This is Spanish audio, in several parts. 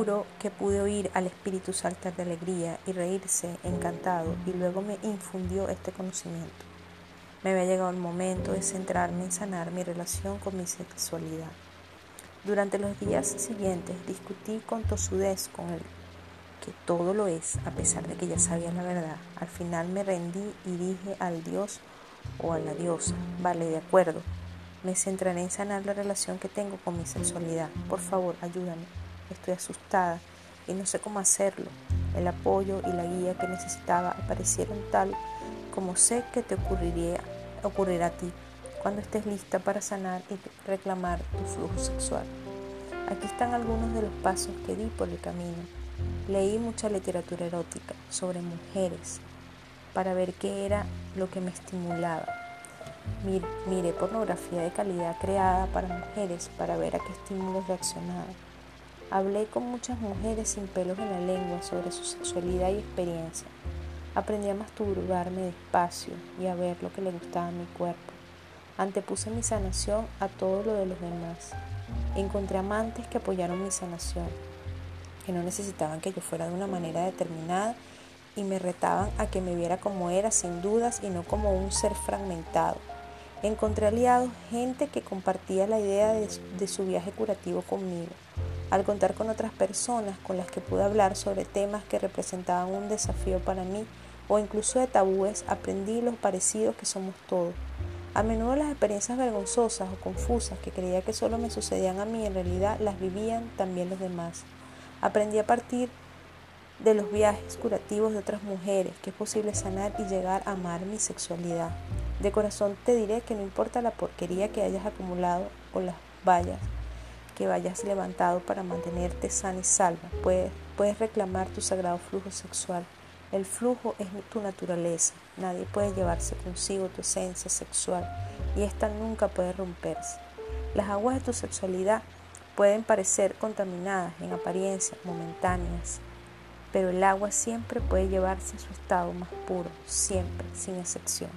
juro que pude oír al espíritu saltar de alegría y reírse encantado y luego me infundió este conocimiento. Me había llegado el momento de centrarme en sanar mi relación con mi sexualidad. Durante los días siguientes discutí con tosudez con él que todo lo es, a pesar de que ya sabía la verdad. Al final me rendí y dije al Dios o a la diosa, vale, de acuerdo, me centraré en sanar la relación que tengo con mi sexualidad. Por favor, ayúdame. Estoy asustada y no sé cómo hacerlo. El apoyo y la guía que necesitaba aparecieron tal como sé que te ocurriría, ocurrirá a ti cuando estés lista para sanar y reclamar tu flujo sexual. Aquí están algunos de los pasos que di por el camino. Leí mucha literatura erótica sobre mujeres para ver qué era lo que me estimulaba. Miré pornografía de calidad creada para mujeres para ver a qué estímulos reaccionaba. Hablé con muchas mujeres sin pelos en la lengua sobre su sexualidad y experiencia. Aprendí a masturbarme despacio y a ver lo que le gustaba a mi cuerpo. Antepuse mi sanación a todo lo de los demás. Encontré amantes que apoyaron mi sanación, que no necesitaban que yo fuera de una manera determinada y me retaban a que me viera como era sin dudas y no como un ser fragmentado. Encontré aliados, gente que compartía la idea de, de, su viaje curativo conmigo. Al contar con otras personas con las que pude hablar sobre temas que representaban un desafío para mí o incluso de tabúes, aprendí los parecidos que somos todos. A menudo las experiencias vergonzosas o confusas que creía que solo me sucedían a mí en realidad las vivían también los demás. Aprendí a partir de los viajes curativos de otras mujeres que es posible sanar y llegar a amar mi sexualidad. De corazón te diré que no importa la porquería que hayas acumulado o las vallas que vayas levantado para mantenerte sana y salva, puedes, puedes reclamar tu sagrado flujo sexual. El flujo es tu naturaleza. Nadie puede llevarse consigo tu esencia sexual y esta nunca puede romperse. Las aguas de tu sexualidad pueden parecer contaminadas en apariencia, momentáneas, pero el agua siempre puede llevarse a su estado más puro, siempre, sin excepción.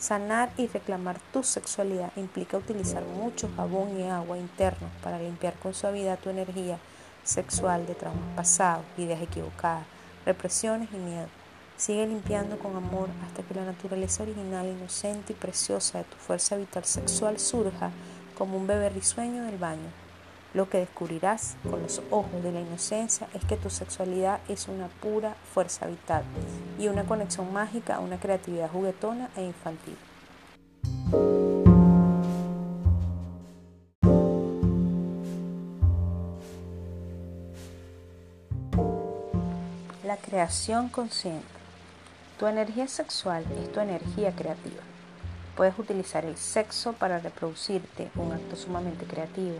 Sanar y reclamar tu sexualidad implica utilizar mucho jabón y agua internos para limpiar con suavidad tu energía sexual de traumas pasados, ideas equivocadas, represiones y miedo. Sigue limpiando con amor hasta que la naturaleza original, inocente y preciosa de tu fuerza vital sexual surja como un bebé risueño del baño. Lo que descubrirás con los ojos de la inocencia es que tu sexualidad es una pura fuerza vital y una conexión mágica a una creatividad juguetona e infantil. La creación consciente. Tu energía sexual es tu energía creativa. Puedes utilizar el sexo para reproducirte, un acto sumamente creativo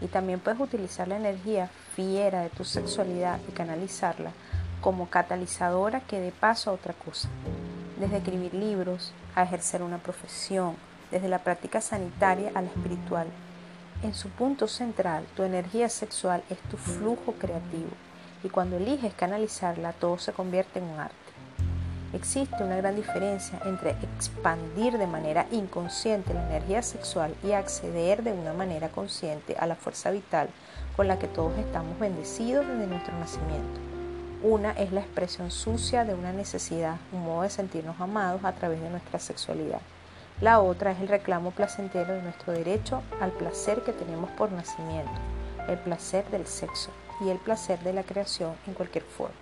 y también puedes utilizar la energía fiera de tu sexualidad y canalizarla como catalizadora que dé paso a otra cosa. Desde escribir libros a ejercer una profesión, desde la práctica sanitaria a la espiritual. En su punto central, tu energía sexual es tu flujo creativo y cuando eliges canalizarla todo se convierte en un arte. Existe una gran diferencia entre expandir de manera inconsciente la energía sexual y acceder de una manera consciente a la fuerza vital con la que todos estamos bendecidos desde nuestro nacimiento. Una es la expresión sucia de una necesidad, un modo de sentirnos amados a través de nuestra sexualidad. La otra es el reclamo placentero de nuestro derecho al placer que tenemos por nacimiento, el placer del sexo y el placer de la creación en cualquier forma.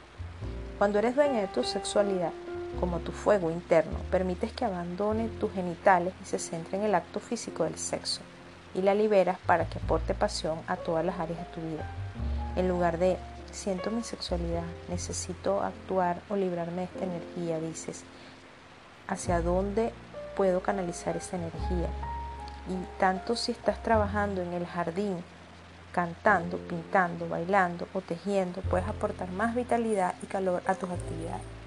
Cuando eres dueña de tu sexualidad, como tu fuego interno, permites que abandone tus genitales y se centre en el acto físico del sexo y la liberas para que aporte pasión a todas las áreas de tu vida. En lugar de siento mi sexualidad, necesito actuar o librarme de esta energía, dices, ¿hacia dónde puedo canalizar esa energía? Y tanto si estás trabajando en el jardín, cantando, pintando, bailando o tejiendo, puedes aportar más vitalidad y calor a tus actividades.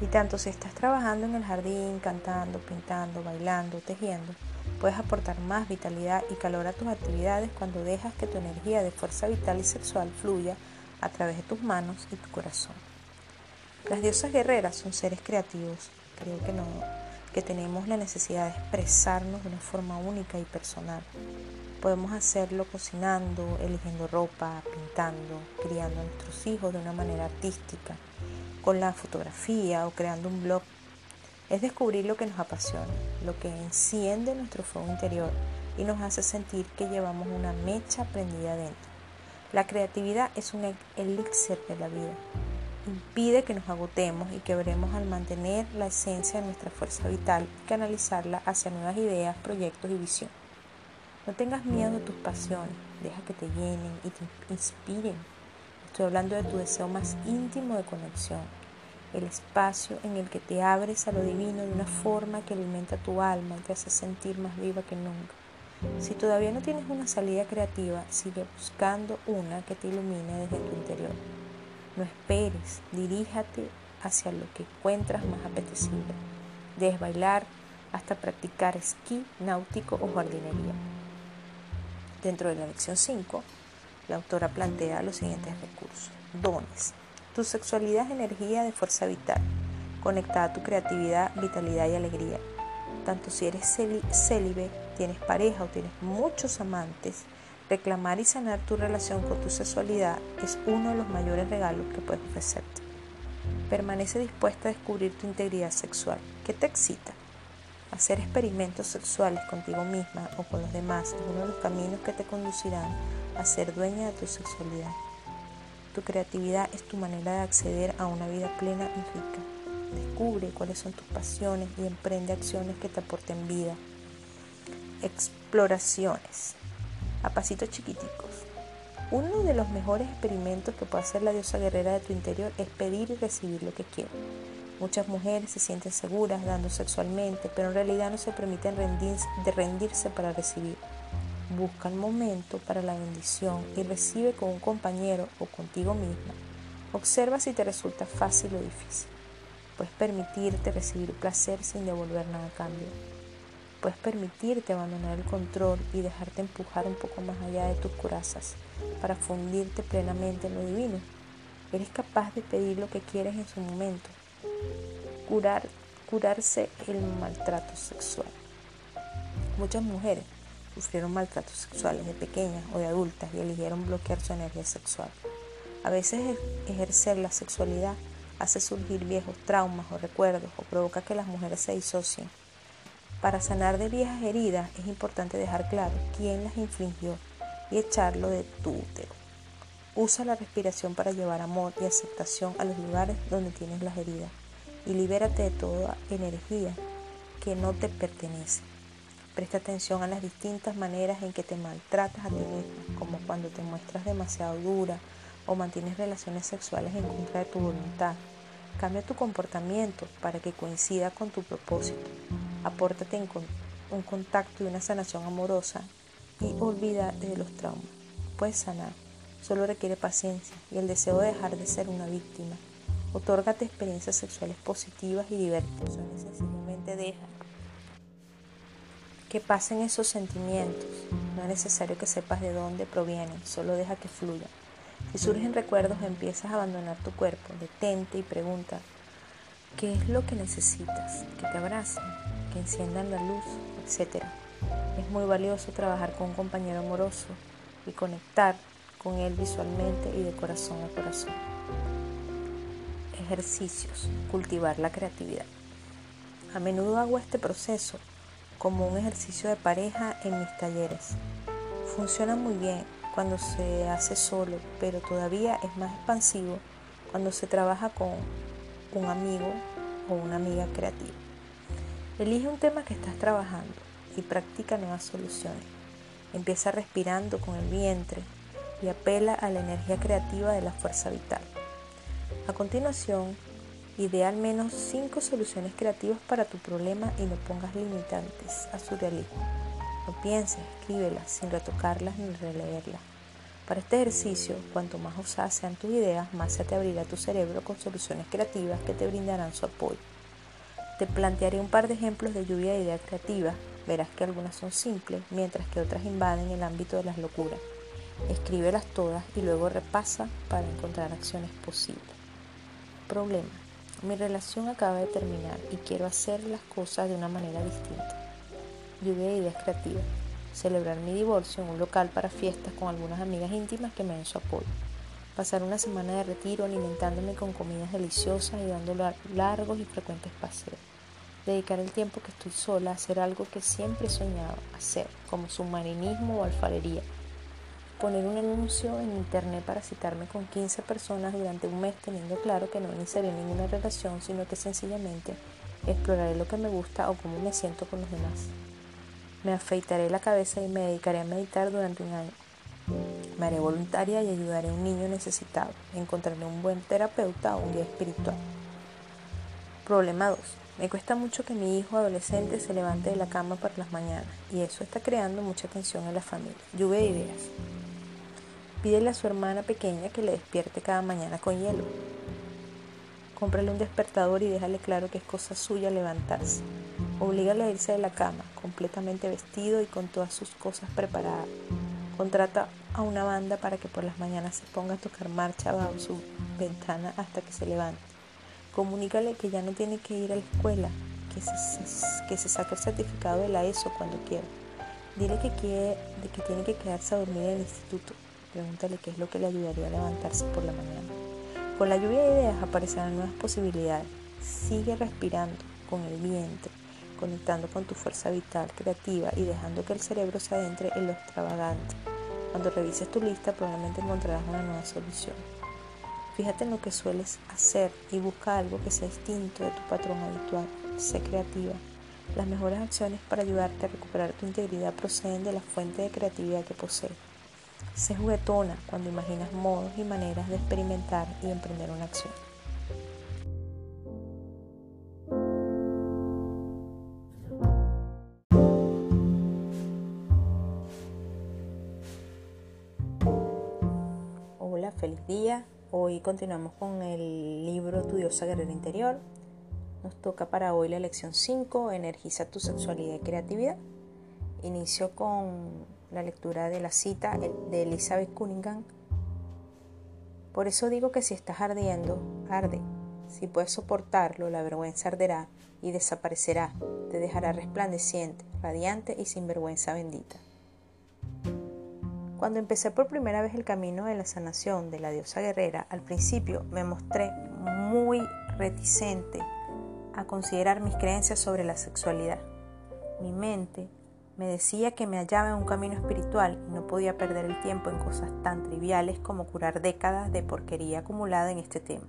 Y tanto si estás trabajando en el jardín, cantando, pintando, bailando, tejiendo, puedes aportar más vitalidad y calor a tus actividades cuando dejas que tu energía de fuerza vital y sexual fluya a través de tus manos y tu corazón. Las diosas guerreras son seres creativos, creo que no, que tenemos la necesidad de expresarnos de una forma única y personal. Podemos hacerlo cocinando, eligiendo ropa, pintando, criando a nuestros hijos de una manera artística, con la fotografía o creando un blog. Es descubrir lo que nos apasiona, lo que enciende nuestro fuego interior y nos hace sentir que llevamos una mecha prendida dentro. La creatividad es un elixir de la vida. Impide que nos agotemos y quebremos al mantener la esencia de nuestra fuerza vital y canalizarla hacia nuevas ideas, proyectos y visión. No tengas miedo de tus pasiones, deja que te llenen y te inspiren. Estoy hablando de tu deseo más íntimo de conexión, el espacio en el que te abres a lo divino de una forma que alimenta tu alma y te hace sentir más viva que nunca. Si todavía no tienes una salida creativa, sigue buscando una que te ilumine desde tu interior. No esperes, diríjate hacia lo que encuentras más apetecible. Desde bailar hasta practicar esquí, náutico o jardinería. Dentro de la lección 5, la autora plantea los siguientes recursos. Dones. Tu sexualidad es energía de fuerza vital, conectada a tu creatividad, vitalidad y alegría. Tanto si eres célibe, tienes pareja o tienes muchos amantes, reclamar y sanar tu relación con tu sexualidad es uno de los mayores regalos que puedes ofrecerte. Permanece dispuesta a descubrir tu integridad sexual. ¿Qué te excita? Hacer experimentos sexuales contigo misma o con los demás es uno de los caminos que te conducirán a ser dueña de tu sexualidad. Tu creatividad es tu manera de acceder a una vida plena y rica. Descubre cuáles son tus pasiones y emprende acciones que te aporten vida. Exploraciones. A pasitos chiquiticos. Uno de los mejores experimentos que puede hacer la diosa guerrera de tu interior es pedir y recibir lo que quieres. Muchas mujeres se sienten seguras dando sexualmente, pero en realidad no se permiten rendirse, rendirse para recibir. Busca el momento para la bendición y recibe con un compañero o contigo misma. Observa si te resulta fácil o difícil. Puedes permitirte recibir placer sin devolver nada a cambio. Puedes permitirte abandonar el control y dejarte empujar un poco más allá de tus corazas para fundirte plenamente en lo divino. Eres capaz de pedir lo que quieres en su momento curar, curarse el maltrato sexual. Muchas mujeres sufrieron maltratos sexuales de pequeñas o de adultas y eligieron bloquear su energía sexual. A veces ejercer la sexualidad hace surgir viejos traumas o recuerdos o provoca que las mujeres se disocien. Para sanar de viejas heridas es importante dejar claro quién las infligió y echarlo de tu útero. Usa la respiración para llevar amor y aceptación a los lugares donde tienes las heridas y libérate de toda energía que no te pertenece. Presta atención a las distintas maneras en que te maltratas a ti misma, como cuando te muestras demasiado dura o mantienes relaciones sexuales en contra de tu voluntad. Cambia tu comportamiento para que coincida con tu propósito. Apórtate un contacto y una sanación amorosa y olvídate de los traumas. Puedes sanar solo requiere paciencia y el deseo de dejar de ser una víctima. Otórgate experiencias sexuales positivas y divertidas. Sencillamente deja que pasen esos sentimientos. No es necesario que sepas de dónde provienen, solo deja que fluyan. Si surgen recuerdos, empiezas a abandonar tu cuerpo. Detente y pregunta, ¿qué es lo que necesitas? Que te abracen, que enciendan la luz, etc. Es muy valioso trabajar con un compañero amoroso y conectar con él visualmente y de corazón a corazón. Ejercicios. Cultivar la creatividad. A menudo hago este proceso como un ejercicio de pareja en mis talleres. Funciona muy bien cuando se hace solo, pero todavía es más expansivo cuando se trabaja con un amigo o una amiga creativa. Elige un tema que estás trabajando y practica nuevas soluciones. Empieza respirando con el vientre, y apela a la energía creativa de la fuerza vital. A continuación, idea al menos cinco soluciones creativas para tu problema y no pongas limitantes a su realismo. No pienses, escríbelas sin retocarlas ni releerlas. Para este ejercicio, cuanto más osadas sean tus ideas, más se te abrirá tu cerebro con soluciones creativas que te brindarán su apoyo. Te plantearé un par de ejemplos de lluvia de ideas creativas. Verás que algunas son simples, mientras que otras invaden el ámbito de las locuras. Escríbelas todas y luego repasa para encontrar acciones posibles. Problema. Mi relación acaba de terminar y quiero hacer las cosas de una manera distinta. Lluvia de ideas creativas. celebrar mi divorcio en un local para fiestas con algunas amigas íntimas que me den su apoyo, pasar una semana de retiro alimentándome con comidas deliciosas y dando largos y frecuentes paseos, dedicar el tiempo que estoy sola a hacer algo que siempre he soñado hacer, como submarinismo o alfarería, poner un anuncio en internet para citarme con 15 personas durante un mes teniendo claro que no iniciaré ninguna relación, sino que sencillamente exploraré lo que me gusta o cómo me siento con los demás. Me afeitaré la cabeza y me dedicaré a meditar durante un año. Me haré voluntaria y ayudaré a un niño necesitado. Encontraré un buen terapeuta o un guía espiritual. Problema 2. Me cuesta mucho que mi hijo adolescente se levante de la cama por las mañanas y eso está creando mucha tensión en la familia. Lluvia de ideas. Pídele a su hermana pequeña que le despierte cada mañana con hielo. Cómprale un despertador y déjale claro que es cosa suya levantarse. Oblígale a irse de la cama, completamente vestido y con todas sus cosas preparadas. Contrata a una banda para que por las mañanas se ponga a tocar marcha bajo su ventana hasta que se levante. Comunícale que ya no tiene que ir a la escuela, que se, que se saque el certificado de la ESO cuando quiera. Dile que, quiere, que tiene que quedarse a dormir en el instituto Pregúntale qué es lo que le ayudaría a levantarse por la mañana. Con la lluvia de ideas aparecerán nuevas posibilidades. Sigue respirando con el vientre, conectando con tu fuerza vital, creativa y dejando que el cerebro se adentre en lo extravagante. Cuando revises tu lista probablemente encontrarás una nueva solución. Fíjate en lo que sueles hacer y busca algo que sea distinto de tu patrón habitual. Sé creativa. Las mejores acciones para ayudarte a recuperar tu integridad proceden de la fuente de creatividad que posees. Se juguetona cuando imaginas modos y maneras de experimentar y emprender una acción. Hola, feliz día. Hoy continuamos con el libro Tu diosa guerrera interior. Nos toca para hoy la lección 5, Energiza tu sexualidad y creatividad. Inicio con la lectura de la cita de Elizabeth Cunningham. Por eso digo que si estás ardiendo, arde. Si puedes soportarlo, la vergüenza arderá y desaparecerá, te dejará resplandeciente, radiante y sin vergüenza bendita. Cuando empecé por primera vez el camino de la sanación de la diosa guerrera, al principio me mostré muy reticente a considerar mis creencias sobre la sexualidad. Mi mente me decía que me hallaba en un camino espiritual y no podía perder el tiempo en cosas tan triviales como curar décadas de porquería acumulada en este tema.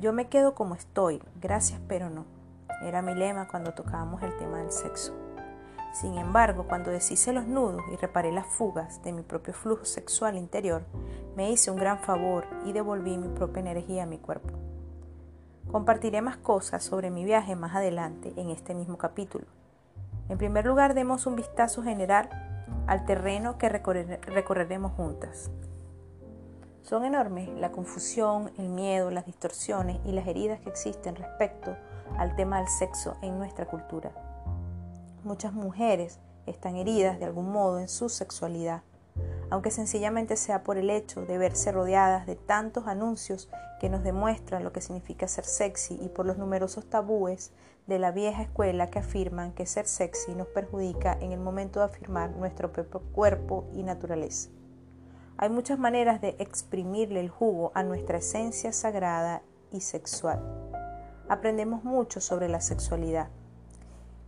Yo me quedo como estoy, gracias pero no. Era mi lema cuando tocábamos el tema del sexo. Sin embargo, cuando deshice los nudos y reparé las fugas de mi propio flujo sexual interior, me hice un gran favor y devolví mi propia energía a mi cuerpo. Compartiré más cosas sobre mi viaje más adelante en este mismo capítulo en primer lugar, demos un vistazo general al terreno que recorreremos juntas. Son enormes la confusión, el miedo, las distorsiones y las heridas que existen respecto al tema del sexo en nuestra cultura. Muchas mujeres están heridas de algún modo en su sexualidad, aunque sencillamente sea por el hecho de verse rodeadas de tantos anuncios que nos demuestran lo que significa ser sexy y por los numerosos tabúes de la vieja escuela que afirman que ser sexy nos perjudica en el momento de afirmar nuestro propio cuerpo y naturaleza. Hay muchas maneras de exprimirle el jugo a nuestra esencia sagrada y sexual. Aprendemos mucho sobre la sexualidad,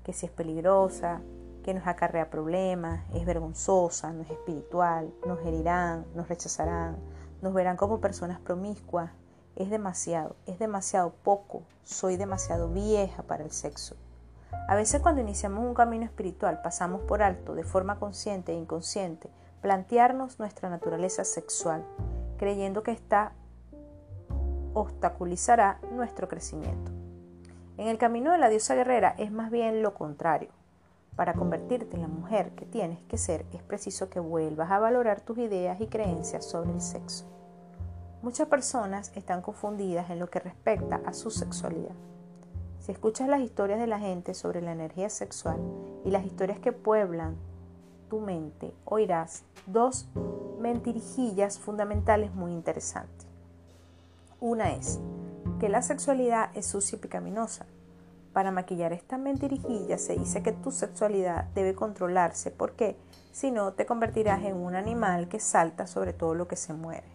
que si es peligrosa, que nos acarrea problemas, es vergonzosa, no es espiritual, nos herirán, nos rechazarán, nos verán como personas promiscuas, es demasiado, es demasiado poco, soy demasiado vieja para el sexo. A veces cuando iniciamos un camino espiritual pasamos por alto, de forma consciente e inconsciente, plantearnos nuestra naturaleza sexual, creyendo que esta obstaculizará nuestro crecimiento. En el camino de la diosa guerrera es más bien lo contrario. Para convertirte en la mujer que tienes que ser es preciso que vuelvas a valorar tus ideas y creencias sobre el sexo. Muchas personas están confundidas en lo que respecta a su sexualidad. Si escuchas las historias de la gente sobre la energía sexual y las historias que pueblan tu mente, oirás dos mentirijillas fundamentales muy interesantes. Una es que la sexualidad es sucia y pecaminosa. Para maquillar esta mentirijilla se dice que tu sexualidad debe controlarse porque si no te convertirás en un animal que salta sobre todo lo que se mueve.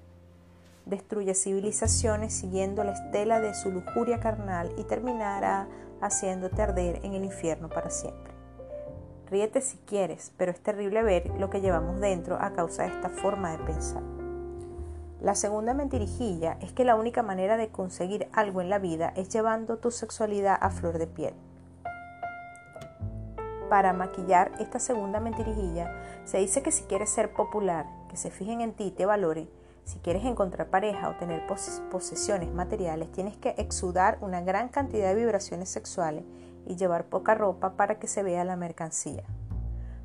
Destruye civilizaciones siguiendo la estela de su lujuria carnal y terminará haciéndote arder en el infierno para siempre. Ríete si quieres, pero es terrible ver lo que llevamos dentro a causa de esta forma de pensar. La segunda mentirijilla es que la única manera de conseguir algo en la vida es llevando tu sexualidad a flor de piel. Para maquillar esta segunda mentirijilla, se dice que si quieres ser popular, que se fijen en ti y te valoren, si quieres encontrar pareja o tener posesiones materiales, tienes que exudar una gran cantidad de vibraciones sexuales y llevar poca ropa para que se vea la mercancía.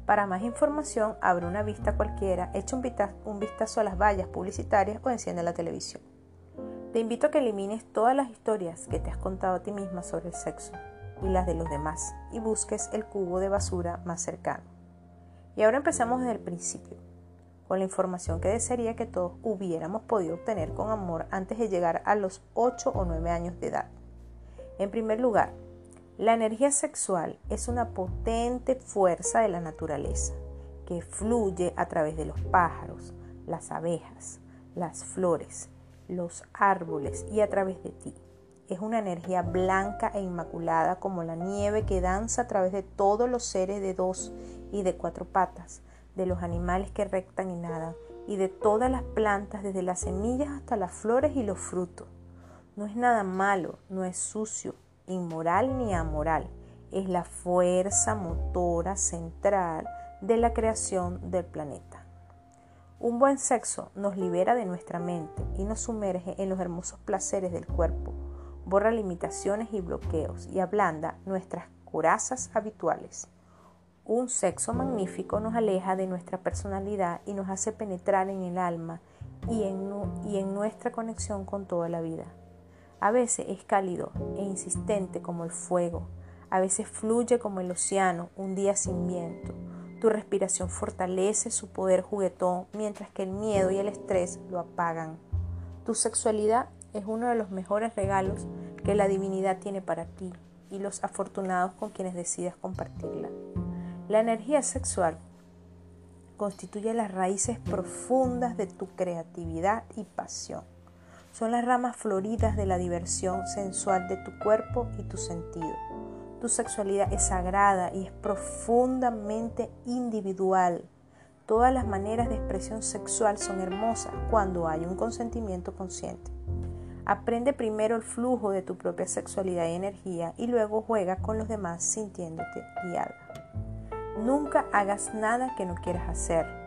Para más información, abre una vista cualquiera, echa un vistazo a las vallas publicitarias o enciende la televisión. Te invito a que elimines todas las historias que te has contado a ti misma sobre el sexo y las de los demás y busques el cubo de basura más cercano. Y ahora empezamos desde el principio, con la información que desearía que todos hubiéramos podido obtener con amor antes de llegar a los 8 o 9 años de edad. En primer lugar, la energía sexual es una potente fuerza de la naturaleza que fluye a través de los pájaros, las abejas, las flores, los árboles y a través de ti. Es una energía blanca e inmaculada como la nieve que danza a través de todos los seres de dos y de cuatro patas, de los animales que rectan y nadan, y de todas las plantas, desde las semillas hasta las flores y los frutos. No es nada malo, no es sucio, inmoral ni amoral, es la fuerza motora central de la creación del planeta. Un buen sexo nos libera de nuestra mente y nos sumerge en los hermosos placeres del cuerpo, borra limitaciones y bloqueos y ablanda nuestras corazas habituales. Un sexo magnífico nos aleja de nuestra personalidad y nos hace penetrar en el alma y en, nuestra conexión con toda la vida. A veces es cálido e insistente como el fuego, a veces fluye como el océano un día sin viento. Tu respiración fortalece su poder juguetón mientras que el miedo y el estrés lo apagan. Tu sexualidad es uno de los mejores regalos que la divinidad tiene para ti y los afortunados con quienes decidas compartirla. La energía sexual constituye las raíces profundas de tu creatividad y pasión son las ramas floridas de la diversión sensual de tu cuerpo y tu sentido. Tu sexualidad es sagrada y es profundamente individual. Todas las maneras de expresión sexual son hermosas cuando hay un consentimiento consciente. Aprende primero el flujo de tu propia sexualidad y energía y luego juega con los demás sintiéndote guiada. Nunca hagas nada que no quieras hacer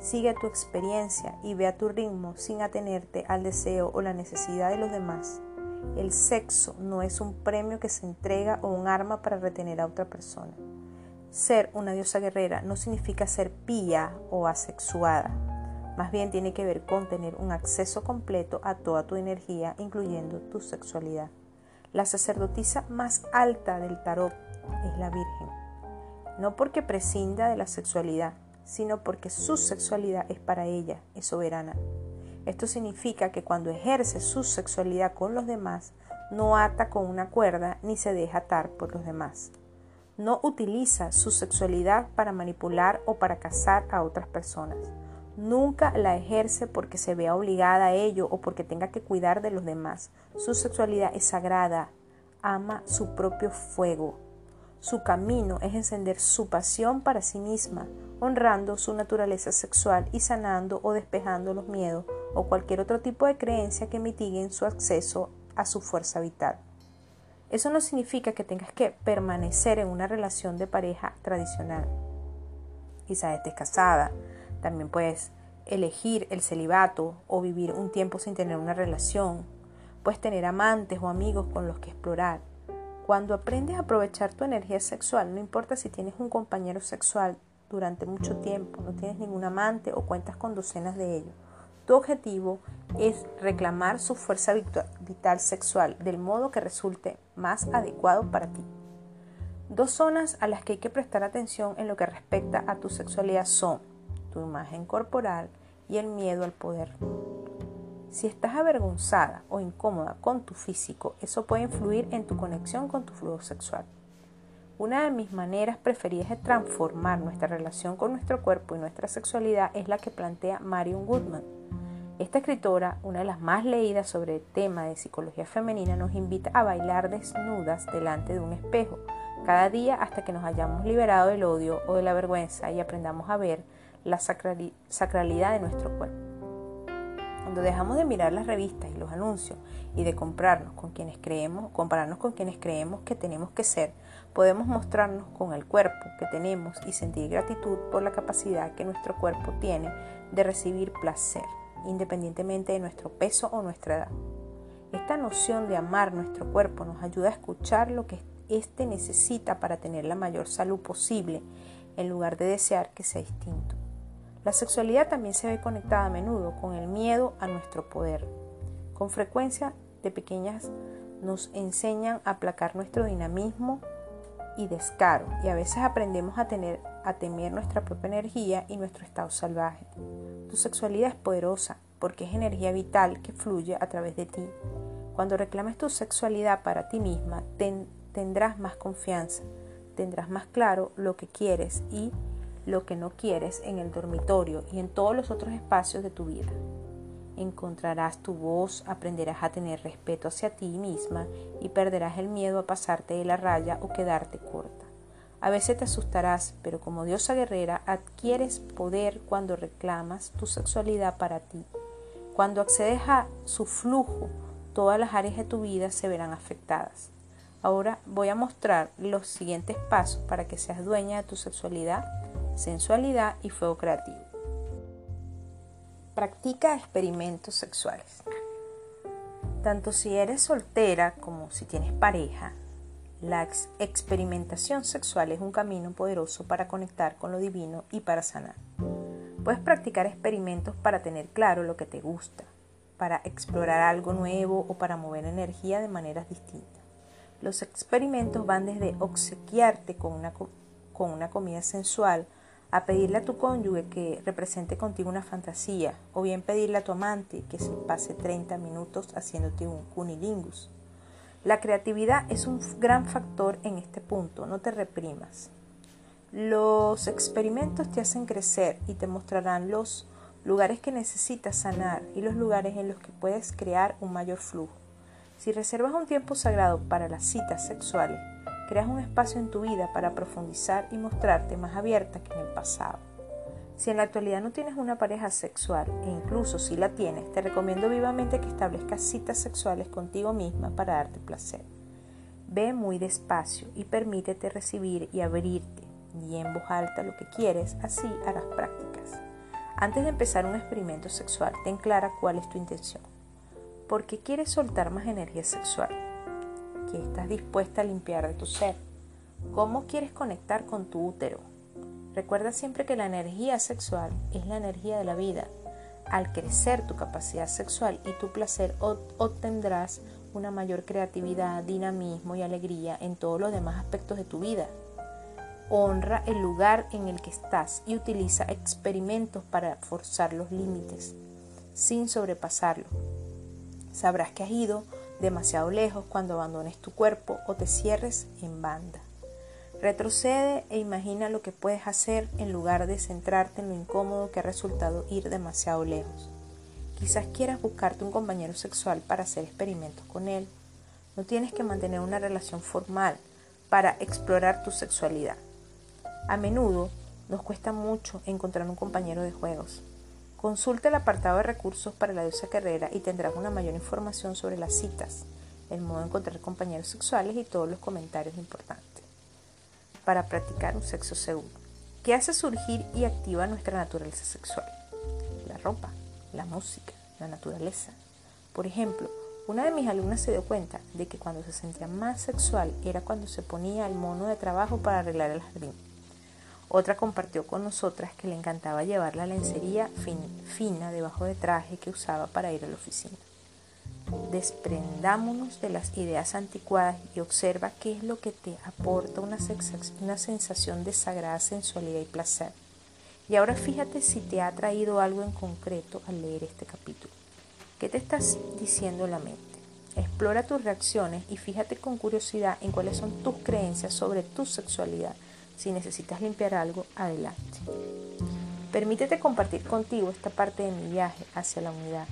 Sigue tu experiencia y ve a tu ritmo sin atenerte al deseo o la necesidad de los demás. El sexo no es un premio que se entrega o un arma para retener a otra persona. Ser una diosa guerrera no significa ser pía o asexuada. Más bien tiene que ver con tener un acceso completo a toda tu energía, incluyendo tu sexualidad. La sacerdotisa más alta del tarot es la Virgen. No porque prescinda de la sexualidad, sino porque su sexualidad es para ella, es soberana. Esto significa que cuando ejerce su sexualidad con los demás, no ata con una cuerda ni se deja atar por los demás. No utiliza su sexualidad para manipular o para casar a otras personas. Nunca la ejerce porque se vea obligada a ello o porque tenga que cuidar de los demás. Su sexualidad es sagrada, ama su propio fuego. Su camino es encender su pasión para sí misma, honrando su naturaleza sexual y sanando o despejando los miedos o cualquier otro tipo de creencia que mitiguen su acceso a su fuerza vital. Eso no significa que tengas que permanecer en una relación de pareja tradicional. Quizás estés casada, también puedes elegir el celibato o vivir un tiempo sin tener una relación. Puedes tener amantes o amigos con los que explorar. Cuando aprendes a aprovechar tu energía sexual, no importa si tienes un compañero sexual durante mucho tiempo, no tienes ningún amante o cuentas con docenas de ellos. Tu objetivo es reclamar su fuerza vital sexual del modo que resulte más adecuado para ti. Dos zonas a las que hay que prestar atención en lo que respecta a tu sexualidad son tu imagen corporal y el miedo al poder. Si estás avergonzada o incómoda con tu físico, eso puede influir en tu conexión con tu flujo sexual. Una de mis maneras preferidas de transformar nuestra relación con nuestro cuerpo y nuestra sexualidad es la que plantea Marion Goodman. Esta escritora, una de las más leídas sobre el tema de psicología femenina, nos invita a bailar desnudas delante de un espejo cada día hasta que nos hayamos liberado del odio o de la vergüenza y aprendamos a ver la sacralidad de nuestro cuerpo. Cuando dejamos de mirar las revistas y los anuncios y de comprarnos con quienes creemos, compararnos con quienes creemos que tenemos que ser, podemos mostrarnos con el cuerpo que tenemos y sentir gratitud por la capacidad que nuestro cuerpo tiene de recibir placer, independientemente de nuestro peso o nuestra edad. Esta noción de amar nuestro cuerpo nos ayuda a escuchar lo que éste necesita para tener la mayor salud posible, en lugar de desear que sea distinto. La sexualidad también se ve conectada a menudo con el miedo a nuestro poder. Con frecuencia de pequeñas nos enseñan a aplacar nuestro dinamismo y descaro y a veces aprendemos a tener a temer nuestra propia energía y nuestro estado salvaje. Tu sexualidad es poderosa porque es energía vital que fluye a través de ti. Cuando reclames tu sexualidad para ti misma, tendrás más confianza, tendrás más claro lo que quieres y lo que no quieres en el dormitorio y en todos los otros espacios de tu vida. Encontrarás tu voz, aprenderás a tener respeto hacia ti misma y perderás el miedo a pasarte de la raya o quedarte corta. A veces te asustarás, pero como diosa guerrera adquieres poder cuando reclamas tu sexualidad para ti. Cuando accedes a su flujo, todas las áreas de tu vida se verán afectadas. Ahora voy a mostrar los siguientes pasos para que seas dueña de tu sexualidad sensualidad y fuego creativo. Practica experimentos sexuales. Tanto si eres soltera como si tienes pareja, la experimentación sexual es un camino poderoso para conectar con lo divino y para sanar. Puedes practicar experimentos para tener claro lo que te gusta, para explorar algo nuevo o para mover energía de maneras distintas. Los experimentos van desde obsequiarte con una, con una comida sensual a pedirle a tu cónyuge que represente contigo una fantasía, o bien pedirle a tu amante que se pase 30 minutos haciéndote un cunilingus. La creatividad es un gran factor en este punto, no te reprimas. Los experimentos te hacen crecer y te mostrarán los lugares que necesitas sanar y los lugares en los que puedes crear un mayor flujo. Si reservas un tiempo sagrado para las citas sexuales, creas un espacio en tu vida para profundizar y mostrarte más abierta que en el pasado. Si en la actualidad no tienes una pareja sexual e incluso si la tienes, te recomiendo vivamente que establezcas citas sexuales contigo misma para darte placer. Ve muy despacio y permítete recibir y abrirte y en voz alta lo que quieres, así harás prácticas. Antes de empezar un experimento sexual, ten clara cuál es tu intención. ¿Por qué quieres soltar más energía sexual? Que estás dispuesta a limpiar de tu ser. ¿Cómo quieres conectar con tu útero? Recuerda siempre que la energía sexual es la energía de la vida. Al crecer tu capacidad sexual y tu placer, obtendrás una mayor creatividad, dinamismo y alegría en todos los demás aspectos de tu vida. Honra el lugar en el que estás y utiliza experimentos para forzar los límites, sin sobrepasarlo. Sabrás que has ido demasiado lejos cuando abandones tu cuerpo o te cierres en banda. Retrocede e imagina lo que puedes hacer en lugar de centrarte en lo incómodo que ha resultado ir demasiado lejos. Quizás quieras buscarte un compañero sexual para hacer experimentos con él. No tienes que mantener una relación formal para explorar tu sexualidad. A menudo nos cuesta mucho encontrar un compañero de juegos. Consulta el apartado de recursos para la diosa carrera y tendrás una mayor información sobre las citas, el modo de encontrar compañeros sexuales y todos los comentarios importantes. Para practicar un sexo seguro. ¿Qué hace surgir y activa nuestra naturaleza sexual? La ropa, la música, la naturaleza. Por ejemplo, una de mis alumnas se dio cuenta de que cuando se sentía más sexual era cuando se ponía el mono de trabajo para arreglar el jardín otra compartió con nosotras que le encantaba llevar la lencería fina debajo de traje que usaba para ir a la oficina. Desprendámonos de las ideas anticuadas y observa qué es lo que te aporta una, sensación de sagrada sensualidad y placer. Y ahora fíjate si te ha traído algo en concreto al leer este capítulo. ¿Qué te estás diciendo la mente? Explora tus reacciones y fíjate con curiosidad en cuáles son tus creencias sobre tu sexualidad. Si necesitas limpiar algo, adelante. Permítete compartir contigo esta parte de mi viaje hacia la unidad.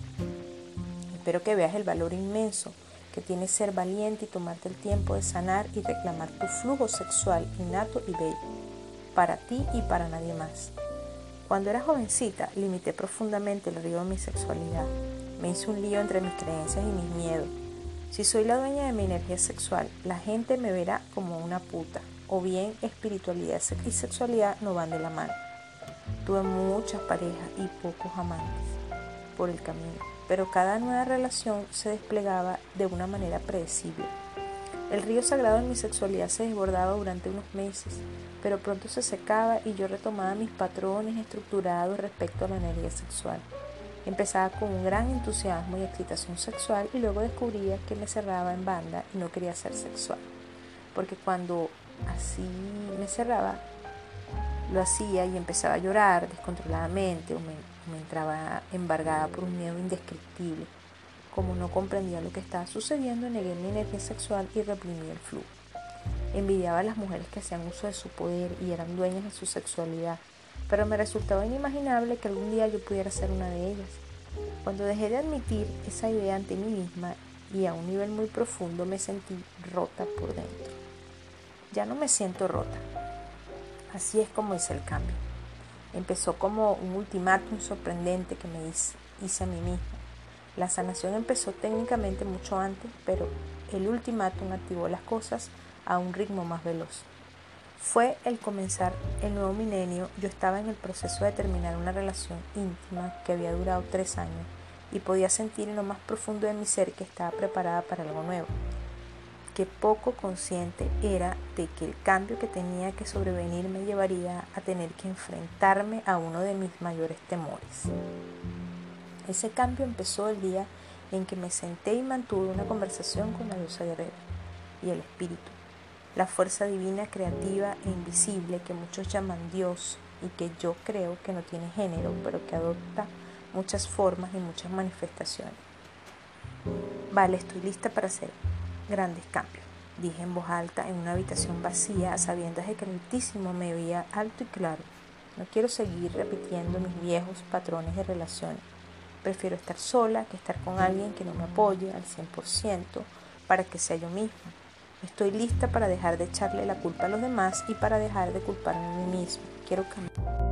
Espero que veas el valor inmenso que tiene ser valiente y tomarte el tiempo de sanar y reclamar tu flujo sexual innato y bello, para ti y para nadie más. Cuando era jovencita, limité profundamente el río de mi sexualidad. Me hice un lío entre mis creencias y mis miedos. Si soy la dueña de mi energía sexual, la gente me verá como una puta, o bien espiritualidad y sexualidad no van de la mano. Tuve muchas parejas y pocos amantes por el camino, pero cada nueva relación se desplegaba de una manera predecible. El río sagrado en mi sexualidad se desbordaba durante unos meses, pero pronto se secaba y yo retomaba mis patrones estructurados respecto a la energía sexual. Empezaba con un gran entusiasmo y excitación sexual y luego descubría que me cerraba en banda y no quería ser sexual. Porque cuando así me cerraba, lo hacía y empezaba a llorar descontroladamente o me, me entraba embargada por un miedo indescriptible. Como no comprendía lo que estaba sucediendo, negué mi energía sexual y reprimí el flujo. Envidiaba a las mujeres que hacían uso de su poder y eran dueñas de su sexualidad pero me resultaba inimaginable que algún día yo pudiera ser una de ellas. Cuando dejé de admitir esa idea ante mí misma y a un nivel muy profundo me sentí rota por dentro. Ya no me siento rota. Así es como hice el cambio. Empezó como un ultimátum sorprendente que me hice, a mí misma. La sanación empezó técnicamente mucho antes, pero el ultimátum activó las cosas a un ritmo más veloz. Fue el comenzar el nuevo milenio, yo estaba en el proceso de terminar una relación íntima que había durado tres años y podía sentir en lo más profundo de mi ser que estaba preparada para algo nuevo, que poco consciente era de que el cambio que tenía que sobrevenir me llevaría a tener que enfrentarme a uno de mis mayores temores. Ese cambio empezó el día en que me senté y mantuve una conversación con la diosa guerrera y el espíritu la fuerza divina creativa e invisible que muchos llaman Dios y que yo creo que no tiene género, pero que adopta muchas formas y muchas manifestaciones. Vale, estoy lista para hacer grandes cambios, dije en voz alta en una habitación vacía, a sabiendas de que el Altísimo me veía alto y claro. No quiero seguir repitiendo mis viejos patrones de relaciones. Prefiero estar sola que estar con alguien que no me apoye al 100% para que sea yo misma Estoy lista para dejar de echarle la culpa a los demás y para dejar de culparme a mí mismo. Quiero cambiar.